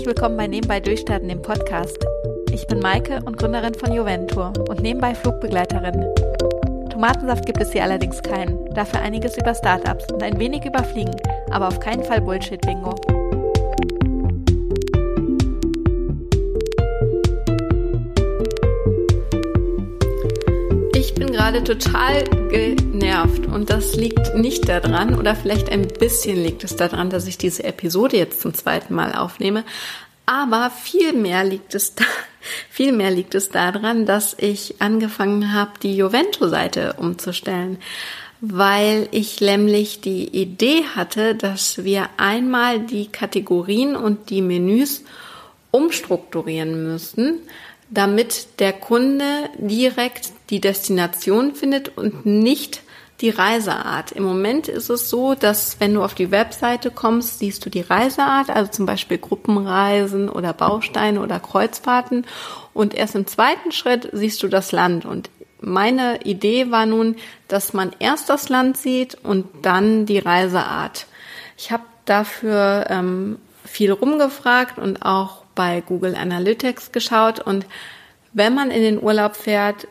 Herzlich willkommen bei Nebenbei Durchstarten, dem Podcast. Ich bin Maike und Gründerin von Juventur und nebenbei Flugbegleiterin. Tomatensaft gibt es hier allerdings keinen, dafür einiges über Startups und ein wenig über Fliegen, aber auf keinen Fall Bullshit-Bingo. Gerade total genervt. Und das liegt nicht daran oder vielleicht ein bisschen liegt es daran, dass ich diese Episode jetzt zum zweiten Mal aufnehme, aber viel mehr liegt es da, viel liegt es daran, dass ich angefangen habe, die Juvento-Seite umzustellen, weil ich nämlich die Idee hatte, dass wir einmal die Kategorien und die Menüs umstrukturieren müssen, damit der Kunde direkt die Destination findet und nicht die Reiseart. Im Moment ist es so, dass wenn du auf die Webseite kommst, siehst du die Reiseart, also zum Beispiel Gruppenreisen oder Bausteine oder Kreuzfahrten. Und erst im zweiten Schritt siehst du das Land. Und meine Idee war nun, dass man erst das Land sieht und dann die Reiseart. Ich habe dafür ähm, viel rumgefragt und auch bei Google Analytics geschaut. Und wenn man in den Urlaub fährt,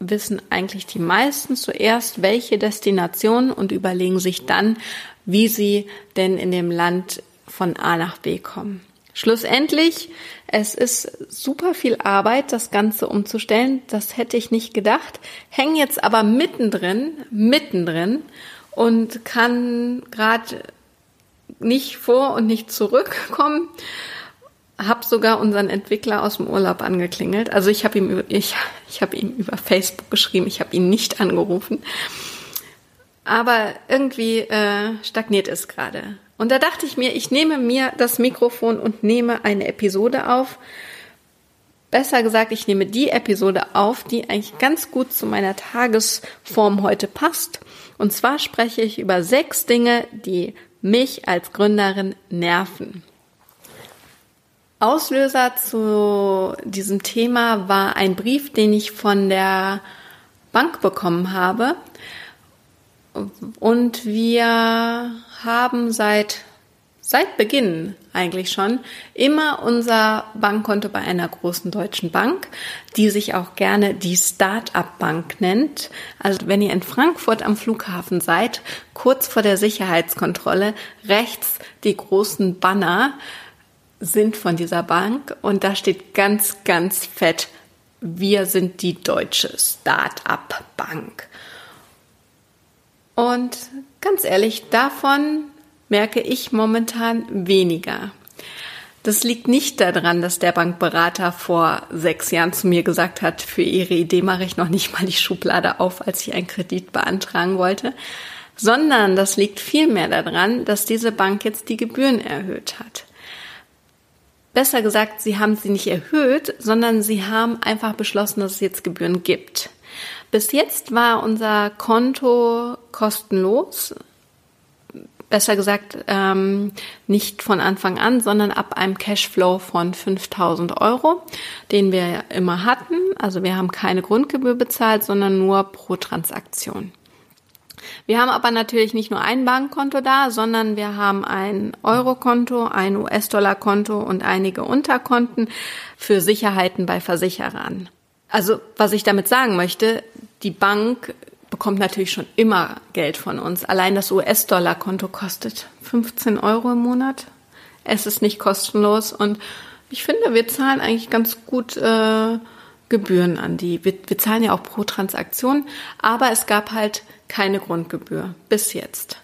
wissen eigentlich die meisten zuerst, welche Destination und überlegen sich dann, wie sie denn in dem Land von A nach B kommen. Schlussendlich, es ist super viel Arbeit, das Ganze umzustellen. Das hätte ich nicht gedacht. Hänge jetzt aber mittendrin, mittendrin und kann gerade nicht vor und nicht zurückkommen habe sogar unseren Entwickler aus dem Urlaub angeklingelt. Also ich habe ihm ich ich habe ihm über Facebook geschrieben, ich habe ihn nicht angerufen. Aber irgendwie äh, stagniert es gerade. Und da dachte ich mir, ich nehme mir das Mikrofon und nehme eine Episode auf. Besser gesagt, ich nehme die Episode auf, die eigentlich ganz gut zu meiner Tagesform heute passt. Und zwar spreche ich über sechs Dinge, die mich als Gründerin nerven. Auslöser zu diesem Thema war ein Brief, den ich von der Bank bekommen habe. Und wir haben seit, seit Beginn eigentlich schon immer unser Bankkonto bei einer großen deutschen Bank, die sich auch gerne die Start-up-Bank nennt. Also wenn ihr in Frankfurt am Flughafen seid, kurz vor der Sicherheitskontrolle, rechts die großen Banner, sind von dieser Bank und da steht ganz, ganz fett, wir sind die deutsche Start-up-Bank. Und ganz ehrlich, davon merke ich momentan weniger. Das liegt nicht daran, dass der Bankberater vor sechs Jahren zu mir gesagt hat, für Ihre Idee mache ich noch nicht mal die Schublade auf, als ich einen Kredit beantragen wollte, sondern das liegt vielmehr daran, dass diese Bank jetzt die Gebühren erhöht hat. Besser gesagt, sie haben sie nicht erhöht, sondern sie haben einfach beschlossen, dass es jetzt Gebühren gibt. Bis jetzt war unser Konto kostenlos. Besser gesagt, ähm, nicht von Anfang an, sondern ab einem Cashflow von 5000 Euro, den wir immer hatten. Also wir haben keine Grundgebühr bezahlt, sondern nur pro Transaktion. Wir haben aber natürlich nicht nur ein Bankkonto da, sondern wir haben ein Eurokonto, ein US-Dollar-Konto und einige Unterkonten für Sicherheiten bei Versicherern. Also was ich damit sagen möchte, die Bank bekommt natürlich schon immer Geld von uns. Allein das US-Dollar-Konto kostet 15 Euro im Monat. Es ist nicht kostenlos und ich finde, wir zahlen eigentlich ganz gut äh, Gebühren an die. Wir, wir zahlen ja auch pro Transaktion, aber es gab halt keine Grundgebühr bis jetzt.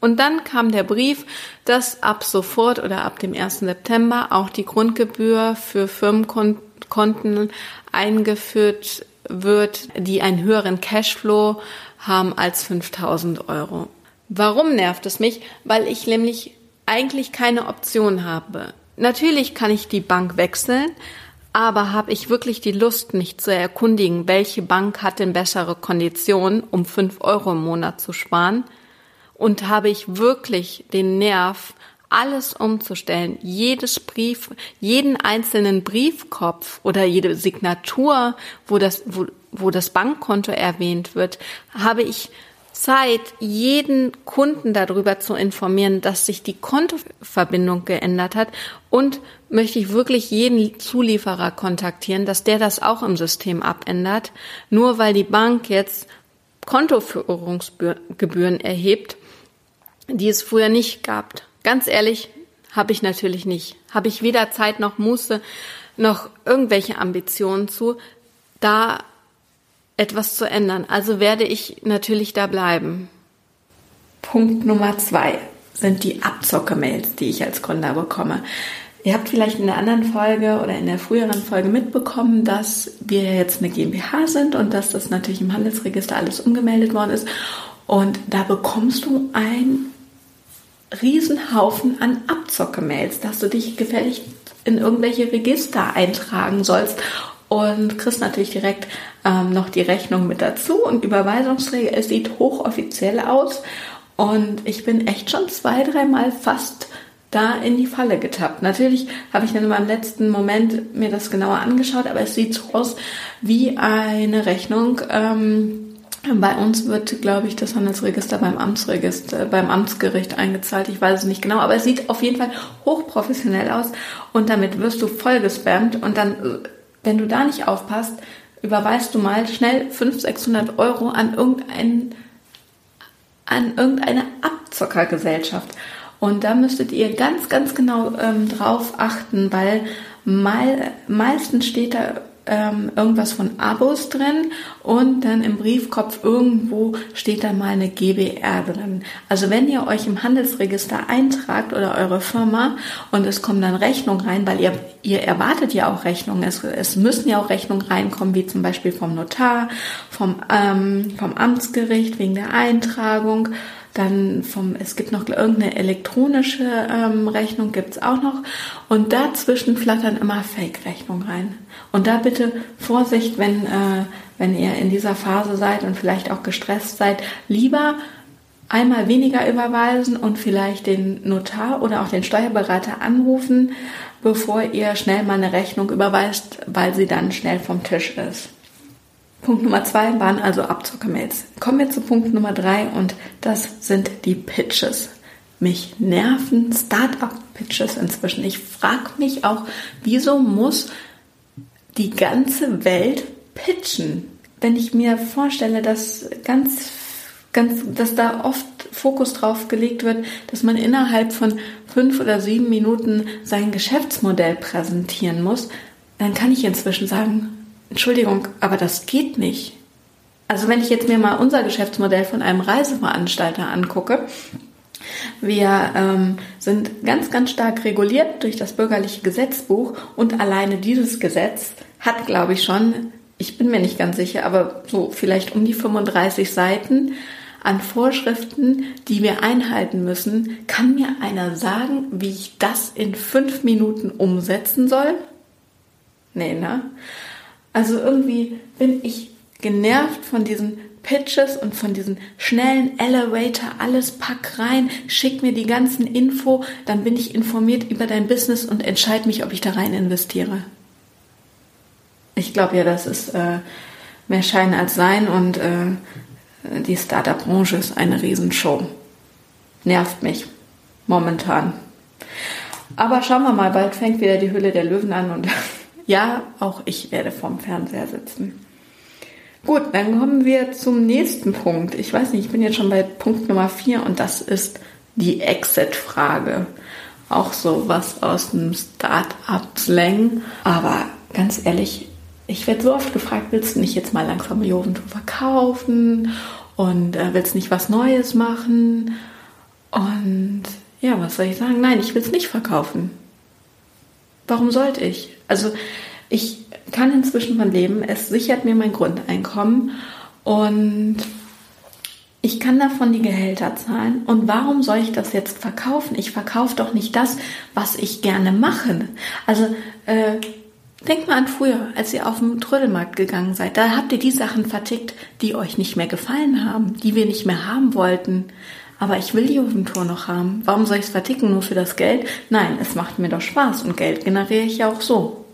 Und dann kam der Brief, dass ab sofort oder ab dem 1. September auch die Grundgebühr für Firmenkonten eingeführt wird, die einen höheren Cashflow haben als 5000 Euro. Warum nervt es mich? Weil ich nämlich eigentlich keine Option habe. Natürlich kann ich die Bank wechseln, aber habe ich wirklich die Lust, mich zu erkundigen, welche Bank hat denn bessere Konditionen, um fünf Euro im Monat zu sparen? Und habe ich wirklich den Nerv, alles umzustellen, jedes Brief, jeden einzelnen Briefkopf oder jede Signatur, wo das, wo, wo das Bankkonto erwähnt wird, habe ich Zeit, jeden Kunden darüber zu informieren, dass sich die Kontoverbindung geändert hat und möchte ich wirklich jeden Zulieferer kontaktieren, dass der das auch im System abändert, nur weil die Bank jetzt Kontoführungsgebühren erhebt, die es früher nicht gab. Ganz ehrlich, habe ich natürlich nicht. Habe ich weder Zeit noch Muße noch irgendwelche Ambitionen zu, da etwas zu ändern. Also werde ich natürlich da bleiben. Punkt Nummer zwei sind die Abzocke-Mails, die ich als Gründer bekomme. Ihr habt vielleicht in der anderen Folge oder in der früheren Folge mitbekommen, dass wir jetzt eine GmbH sind und dass das natürlich im Handelsregister alles umgemeldet worden ist. Und da bekommst du ein Riesenhaufen an Abzocke-Mails, dass du dich gefällig in irgendwelche Register eintragen sollst und kriegst natürlich direkt ähm, noch die Rechnung mit dazu und Überweisungsträger. Es sieht hochoffiziell aus und ich bin echt schon zwei, dreimal fast da in die Falle getappt. Natürlich habe ich dann in meinem letzten Moment mir das genauer angeschaut, aber es sieht so aus wie eine Rechnung. Ähm, bei uns wird, glaube ich, das Handelsregister beim Amtsregister, beim Amtsgericht eingezahlt. Ich weiß es nicht genau, aber es sieht auf jeden Fall hochprofessionell aus und damit wirst du voll gespammt und dann, wenn du da nicht aufpasst, überweist du mal schnell 500, 600 Euro an irgendein, an irgendeine Abzockergesellschaft. Und da müsstet ihr ganz, ganz genau ähm, drauf achten, weil mal, meistens steht da ähm, irgendwas von Abos drin und dann im Briefkopf irgendwo steht da mal eine GBR drin. Also wenn ihr euch im Handelsregister eintragt oder eure Firma und es kommen dann Rechnungen rein, weil ihr, ihr erwartet ja auch Rechnungen, es, es müssen ja auch Rechnungen reinkommen, wie zum Beispiel vom Notar, vom, ähm, vom Amtsgericht wegen der Eintragung dann vom, es gibt noch irgendeine elektronische ähm, Rechnung, gibt's auch noch. Und dazwischen flattern immer Fake-Rechnungen rein. Und da bitte Vorsicht, wenn, äh, wenn ihr in dieser Phase seid und vielleicht auch gestresst seid, lieber einmal weniger überweisen und vielleicht den Notar oder auch den Steuerberater anrufen, bevor ihr schnell mal eine Rechnung überweist, weil sie dann schnell vom Tisch ist. Punkt Nummer zwei waren also Abzocke-Mails. Kommen wir zu Punkt Nummer drei und das sind die Pitches. Mich nerven Startup-Pitches inzwischen. Ich frage mich auch, wieso muss die ganze Welt pitchen? Wenn ich mir vorstelle, dass ganz, ganz, dass da oft Fokus drauf gelegt wird, dass man innerhalb von fünf oder sieben Minuten sein Geschäftsmodell präsentieren muss, dann kann ich inzwischen sagen, Entschuldigung, aber das geht nicht. Also wenn ich jetzt mir mal unser Geschäftsmodell von einem Reiseveranstalter angucke, wir ähm, sind ganz, ganz stark reguliert durch das bürgerliche Gesetzbuch und alleine dieses Gesetz hat, glaube ich, schon, ich bin mir nicht ganz sicher, aber so vielleicht um die 35 Seiten an Vorschriften, die wir einhalten müssen. Kann mir einer sagen, wie ich das in fünf Minuten umsetzen soll? Nee, ne? Also irgendwie bin ich genervt von diesen Pitches und von diesen schnellen Elevator, alles pack rein, schick mir die ganzen Info, dann bin ich informiert über dein Business und entscheide mich, ob ich da rein investiere. Ich glaube ja, das ist äh, mehr Schein als Sein und äh, die Startup-Branche ist eine Riesenshow. Nervt mich momentan. Aber schauen wir mal, bald fängt wieder die Hülle der Löwen an und ja, auch ich werde vorm Fernseher sitzen. Gut, dann kommen wir zum nächsten Punkt. Ich weiß nicht, ich bin jetzt schon bei Punkt Nummer vier und das ist die Exit-Frage. Auch so was aus dem Start-up-Slang. Aber ganz ehrlich, ich werde so oft gefragt, willst du nicht jetzt mal langsam Joventum verkaufen und äh, willst nicht was Neues machen? Und ja, was soll ich sagen? Nein, ich will es nicht verkaufen. Warum sollte ich? Also ich kann inzwischen von leben. Es sichert mir mein Grundeinkommen und ich kann davon die Gehälter zahlen. Und warum soll ich das jetzt verkaufen? Ich verkaufe doch nicht das, was ich gerne mache. Also äh, denkt mal an früher, als ihr auf den Trödelmarkt gegangen seid. Da habt ihr die Sachen vertickt, die euch nicht mehr gefallen haben, die wir nicht mehr haben wollten. Aber ich will die Jugendtour noch haben. Warum soll ich es verticken? Nur für das Geld? Nein, es macht mir doch Spaß und Geld generiere ich ja auch so.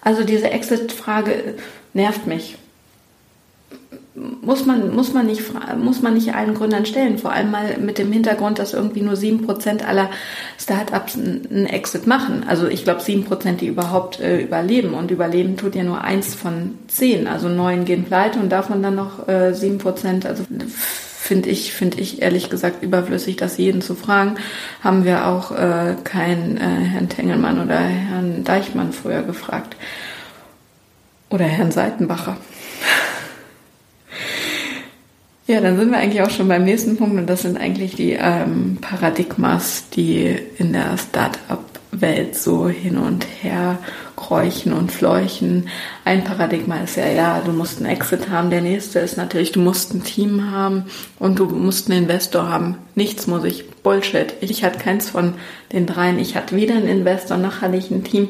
Also diese Exit-Frage nervt mich. muss man, muss man nicht, muss man nicht allen Gründern stellen. Vor allem mal mit dem Hintergrund, dass irgendwie nur sieben Prozent aller Startups einen Exit machen. Also ich glaube sieben Prozent, die überhaupt äh, überleben. Und überleben tut ja nur eins von zehn. Also neun gehen pleite und davon dann noch äh, sieben Prozent. Also finde ich, finde ich ehrlich gesagt überflüssig, das jeden zu fragen. Haben wir auch äh, keinen äh, Herrn Tengelmann oder Herrn Deichmann früher gefragt. Oder Herrn Seitenbacher. Ja, dann sind wir eigentlich auch schon beim nächsten Punkt und das sind eigentlich die ähm, Paradigmas, die in der Start-up-Welt so hin und her kräuchen und fleuchen. Ein Paradigma ist ja, ja, du musst einen Exit haben. Der nächste ist natürlich, du musst ein Team haben und du musst einen Investor haben. Nichts muss ich. Bullshit. Ich hatte keins von den dreien. Ich hatte weder einen Investor, noch hatte ich ein Team,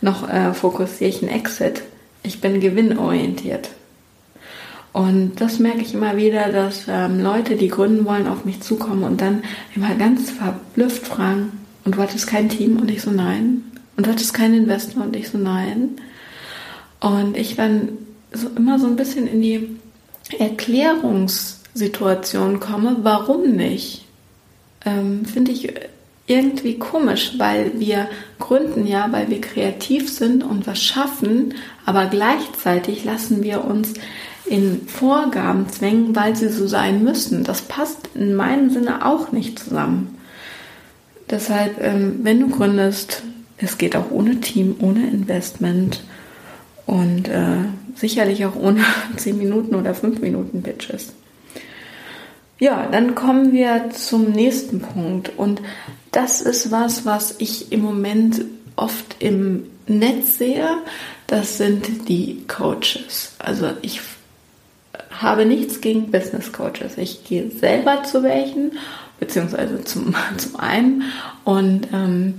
noch äh, fokussiere ich einen Exit. Ich bin gewinnorientiert. Und das merke ich immer wieder, dass ähm, Leute, die gründen wollen, auf mich zukommen und dann immer ganz verblüfft fragen, und du hattest kein Team? Und ich so, nein. Und du hattest keinen Investor? Und ich so, nein. Und ich dann so immer so ein bisschen in die Erklärungssituation komme, warum nicht? Ähm, Finde ich irgendwie komisch, weil wir gründen ja, weil wir kreativ sind und was schaffen, aber gleichzeitig lassen wir uns in Vorgaben zwängen, weil sie so sein müssen. Das passt in meinem Sinne auch nicht zusammen. Deshalb, ähm, wenn du gründest, es geht auch ohne Team, ohne Investment und äh, sicherlich auch ohne 10 Minuten oder 5 Minuten Pitches. Ja, dann kommen wir zum nächsten Punkt und das ist was, was ich im Moment oft im Netz sehe. Das sind die Coaches. Also ich habe nichts gegen Business Coaches. Ich gehe selber zu welchen, beziehungsweise zum, zum einen. Und ähm,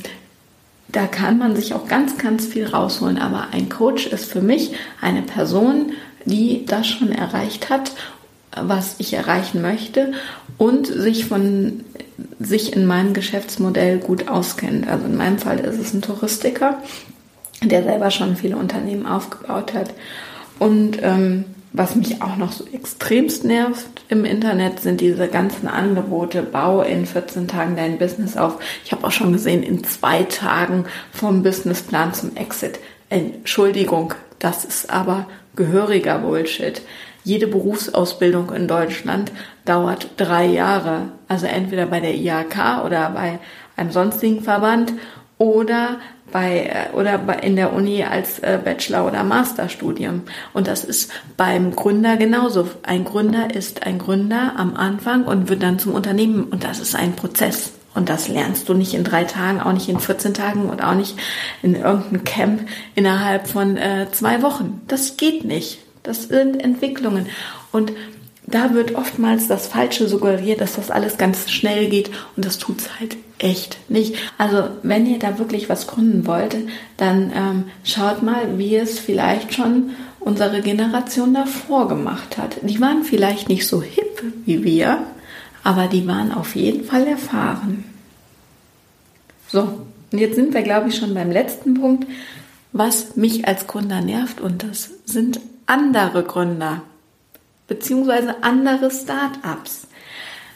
da kann man sich auch ganz, ganz viel rausholen. Aber ein Coach ist für mich eine Person, die das schon erreicht hat, was ich erreichen möchte und sich von sich in meinem Geschäftsmodell gut auskennt. Also in meinem Fall ist es ein Touristiker, der selber schon viele Unternehmen aufgebaut hat. Und ähm, was mich auch noch so extremst nervt im Internet, sind diese ganzen Angebote. Bau in 14 Tagen dein Business auf. Ich habe auch schon gesehen, in zwei Tagen vom Businessplan zum Exit. Entschuldigung, das ist aber gehöriger Bullshit. Jede Berufsausbildung in Deutschland dauert drei Jahre. Also entweder bei der IHK oder bei einem sonstigen Verband oder bei äh, oder bei, in der Uni als äh, Bachelor- oder Masterstudium. Und das ist beim Gründer genauso. Ein Gründer ist ein Gründer am Anfang und wird dann zum Unternehmen. Und das ist ein Prozess. Und das lernst du nicht in drei Tagen, auch nicht in 14 Tagen und auch nicht in irgendeinem Camp innerhalb von äh, zwei Wochen. Das geht nicht. Das sind Entwicklungen. Und da wird oftmals das Falsche suggeriert, dass das alles ganz schnell geht und das tut's halt echt nicht. Also wenn ihr da wirklich was gründen wollt, dann ähm, schaut mal, wie es vielleicht schon unsere Generation davor gemacht hat. Die waren vielleicht nicht so hip wie wir, aber die waren auf jeden Fall erfahren. So, und jetzt sind wir, glaube ich, schon beim letzten Punkt, was mich als Gründer nervt und das sind andere Gründer beziehungsweise andere Start-ups.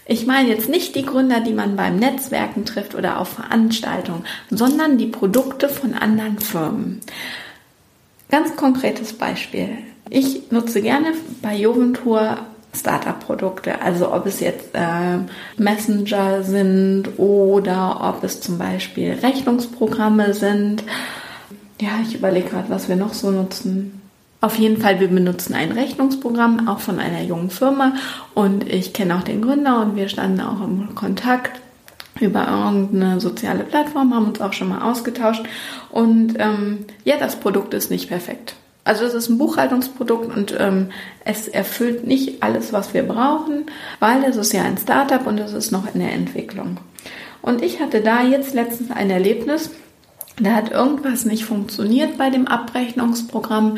Ich meine jetzt nicht die Gründer, die man beim Netzwerken trifft oder auf Veranstaltungen, sondern die Produkte von anderen Firmen. Ganz konkretes Beispiel. Ich nutze gerne bei Joventur Startup-Produkte, also ob es jetzt äh, Messenger sind oder ob es zum Beispiel Rechnungsprogramme sind. Ja, ich überlege gerade, was wir noch so nutzen. Auf jeden Fall, wir benutzen ein Rechnungsprogramm, auch von einer jungen Firma. Und ich kenne auch den Gründer und wir standen auch im Kontakt über irgendeine soziale Plattform, haben uns auch schon mal ausgetauscht. Und ähm, ja, das Produkt ist nicht perfekt. Also es ist ein Buchhaltungsprodukt und ähm, es erfüllt nicht alles, was wir brauchen, weil es ist ja ein Startup und es ist noch in der Entwicklung. Und ich hatte da jetzt letztens ein Erlebnis, da hat irgendwas nicht funktioniert bei dem Abrechnungsprogramm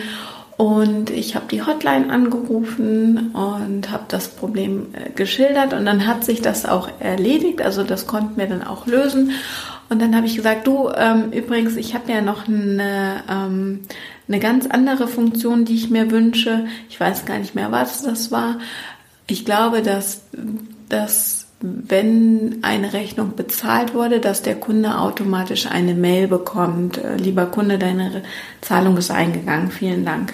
und ich habe die Hotline angerufen und habe das Problem äh, geschildert und dann hat sich das auch erledigt. Also das konnten wir dann auch lösen. Und dann habe ich gesagt, du, ähm, übrigens, ich habe ja noch eine, ähm, eine ganz andere Funktion, die ich mir wünsche. Ich weiß gar nicht mehr, was das war. Ich glaube, dass, dass wenn eine Rechnung bezahlt wurde, dass der Kunde automatisch eine Mail bekommt. Äh, lieber Kunde, deine Zahlung ist eingegangen. Vielen Dank.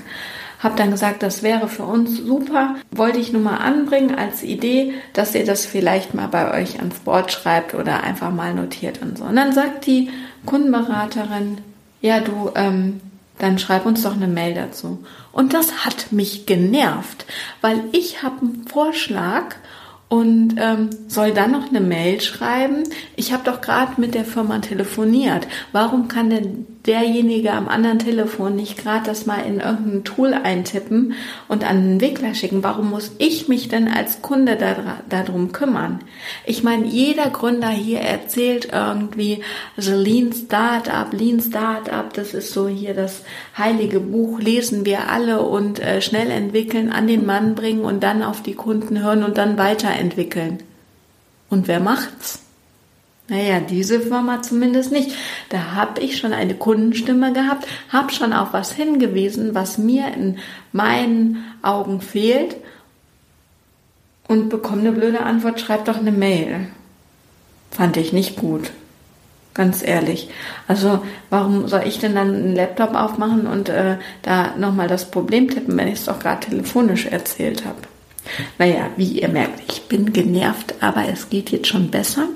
Hab dann gesagt, das wäre für uns super. Wollte ich nur mal anbringen als Idee, dass ihr das vielleicht mal bei euch ans Board schreibt oder einfach mal notiert und so. Und dann sagt die Kundenberaterin, ja, du, ähm, dann schreib uns doch eine Mail dazu. Und das hat mich genervt, weil ich habe einen Vorschlag und ähm, soll dann noch eine Mail schreiben. Ich habe doch gerade mit der Firma telefoniert. Warum kann denn derjenige am anderen Telefon nicht gerade das mal in irgendein Tool eintippen und an den Entwickler schicken? Warum muss ich mich denn als Kunde darum kümmern? Ich meine, jeder Gründer hier erzählt irgendwie, also Lean Startup, Lean Startup, das ist so hier das heilige Buch, lesen wir alle und äh, schnell entwickeln, an den Mann bringen und dann auf die Kunden hören und dann weiterentwickeln. Und wer macht's? Naja, diese Firma zumindest nicht. Da habe ich schon eine Kundenstimme gehabt, habe schon auf was hingewiesen, was mir in meinen Augen fehlt und bekomme eine blöde Antwort, schreib doch eine Mail. Fand ich nicht gut. Ganz ehrlich. Also warum soll ich denn dann einen Laptop aufmachen und äh, da nochmal das Problem tippen, wenn ich es doch gerade telefonisch erzählt habe? Naja, wie ihr merkt, ich bin genervt, aber es geht jetzt schon besser.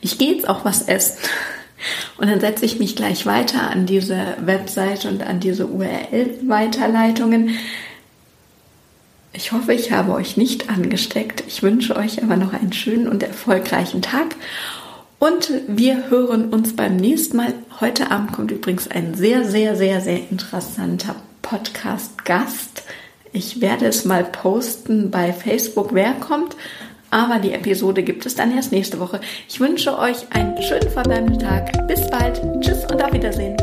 Ich gehe jetzt auch was essen. Und dann setze ich mich gleich weiter an diese Webseite und an diese URL-Weiterleitungen. Ich hoffe, ich habe euch nicht angesteckt. Ich wünsche euch aber noch einen schönen und erfolgreichen Tag. Und wir hören uns beim nächsten Mal. Heute Abend kommt übrigens ein sehr, sehr, sehr, sehr interessanter Podcast-Gast. Ich werde es mal posten bei Facebook, wer kommt aber die Episode gibt es dann erst nächste Woche. Ich wünsche euch einen schönen verbleibenden Tag. Bis bald. Tschüss und auf Wiedersehen.